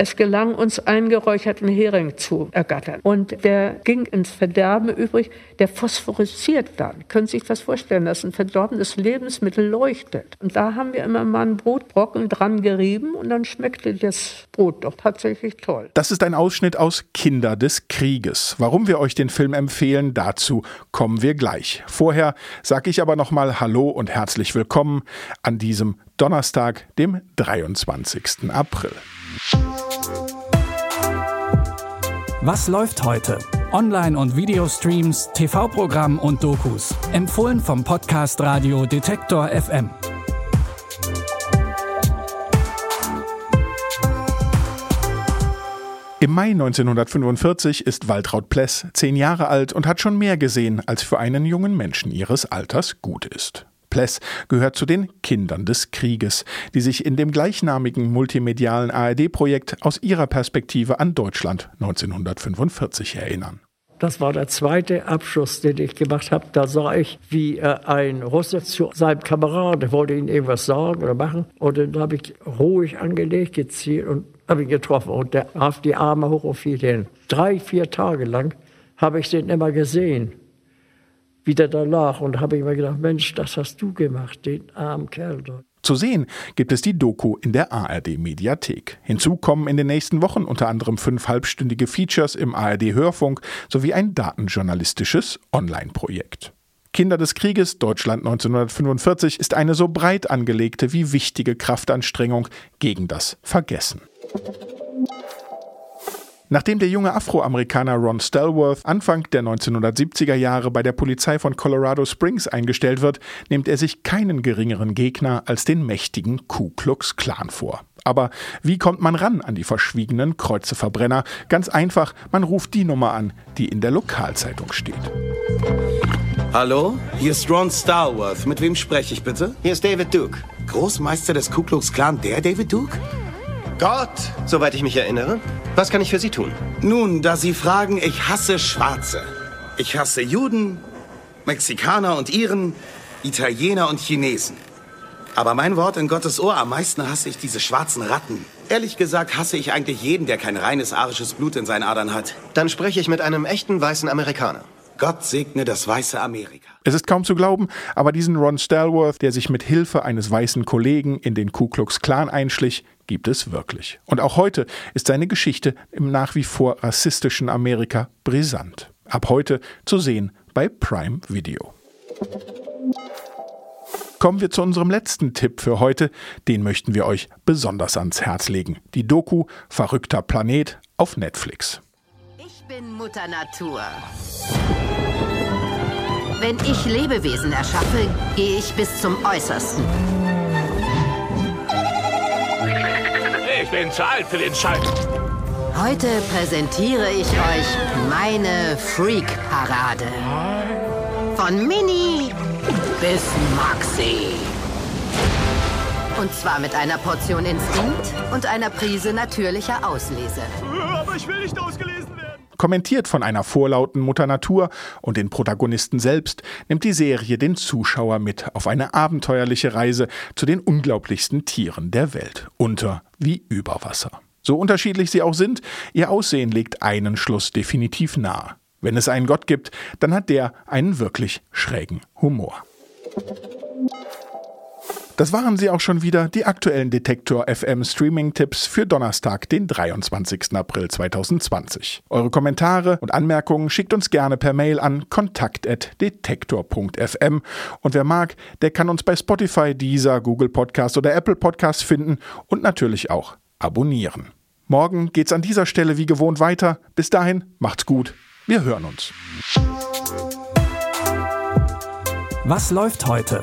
Es gelang uns, einen geräucherten Hering zu ergattern. Und der ging ins Verderben übrig. Der phosphorisiert dann. Können Sie sich das vorstellen, dass ein verdorbenes Lebensmittel leuchtet? Und da haben wir immer mal einen Brotbrocken dran gerieben und dann schmeckte das Brot doch tatsächlich toll. Das ist ein Ausschnitt aus Kinder des Krieges. Warum wir euch den Film empfehlen, dazu kommen wir gleich. Vorher sage ich aber nochmal Hallo und herzlich willkommen an diesem Donnerstag, dem 23. April. Was läuft heute? Online- und Videostreams, TV-Programm und Dokus. Empfohlen vom Podcast Radio Detektor FM. Im Mai 1945 ist Waltraud Pless zehn Jahre alt und hat schon mehr gesehen, als für einen jungen Menschen ihres Alters gut ist. Pless gehört zu den Kindern des Krieges, die sich in dem gleichnamigen multimedialen ARD-Projekt aus ihrer Perspektive an Deutschland 1945 erinnern. Das war der zweite Abschuss, den ich gemacht habe. Da sah ich, wie äh, ein Russe zu seinem Kameraden, wollte ihm irgendwas sagen oder machen. Und dann habe ich ruhig angelegt, gezielt und habe ihn getroffen. Und der warf die Arme hoch und fiel hin. Drei, vier Tage lang habe ich den immer gesehen wie der da lag. Und habe mir gedacht, Mensch, das hast du gemacht, den armen Kerl dort. Zu sehen gibt es die Doku in der ARD Mediathek. Hinzu kommen in den nächsten Wochen unter anderem fünf halbstündige Features im ARD Hörfunk sowie ein datenjournalistisches Online-Projekt. Kinder des Krieges Deutschland 1945 ist eine so breit angelegte wie wichtige Kraftanstrengung gegen das Vergessen. Nachdem der junge Afroamerikaner Ron Stelworth Anfang der 1970er Jahre bei der Polizei von Colorado Springs eingestellt wird, nimmt er sich keinen geringeren Gegner als den mächtigen Ku Klux Klan vor. Aber wie kommt man ran an die verschwiegenen Kreuzeverbrenner? Ganz einfach, man ruft die Nummer an, die in der Lokalzeitung steht. Hallo, hier ist Ron Starworth. Mit wem spreche ich bitte? Hier ist David Duke. Großmeister des Ku Klux Klan, der David Duke? Gott, soweit ich mich erinnere. Was kann ich für Sie tun? Nun, da Sie fragen, ich hasse Schwarze. Ich hasse Juden, Mexikaner und Iren, Italiener und Chinesen. Aber mein Wort in Gottes Ohr, am meisten hasse ich diese schwarzen Ratten. Ehrlich gesagt hasse ich eigentlich jeden, der kein reines arisches Blut in seinen Adern hat. Dann spreche ich mit einem echten weißen Amerikaner. Gott segne das weiße Amerika. Es ist kaum zu glauben, aber diesen Ron Stalworth, der sich mit Hilfe eines weißen Kollegen in den Ku Klux Klan einschlich, gibt es wirklich. Und auch heute ist seine Geschichte im nach wie vor rassistischen Amerika brisant. Ab heute zu sehen bei Prime Video. Kommen wir zu unserem letzten Tipp für heute. Den möchten wir euch besonders ans Herz legen. Die Doku Verrückter Planet auf Netflix. Ich bin Mutter Natur. Wenn ich Lebewesen erschaffe, gehe ich bis zum Äußersten. Ich bin zu alt für den Scheiß. Heute präsentiere ich euch meine Freak-Parade. Von Mini bis Maxi. Und zwar mit einer Portion Instinkt und einer Prise natürlicher Auslese. Aber ich will nicht ausgelesen werden kommentiert von einer vorlauten Mutter Natur und den Protagonisten selbst, nimmt die Serie den Zuschauer mit auf eine abenteuerliche Reise zu den unglaublichsten Tieren der Welt, unter wie über Wasser. So unterschiedlich sie auch sind, ihr Aussehen legt einen Schluss definitiv nahe. Wenn es einen Gott gibt, dann hat der einen wirklich schrägen Humor. Das waren sie auch schon wieder, die aktuellen Detektor FM Streaming-Tipps für Donnerstag, den 23. April 2020. Eure Kommentare und Anmerkungen schickt uns gerne per Mail an kontakt.detektor.fm und wer mag, der kann uns bei Spotify, Deezer, Google Podcast oder Apple Podcast finden und natürlich auch abonnieren. Morgen geht's an dieser Stelle wie gewohnt weiter. Bis dahin, macht's gut. Wir hören uns. Was läuft heute?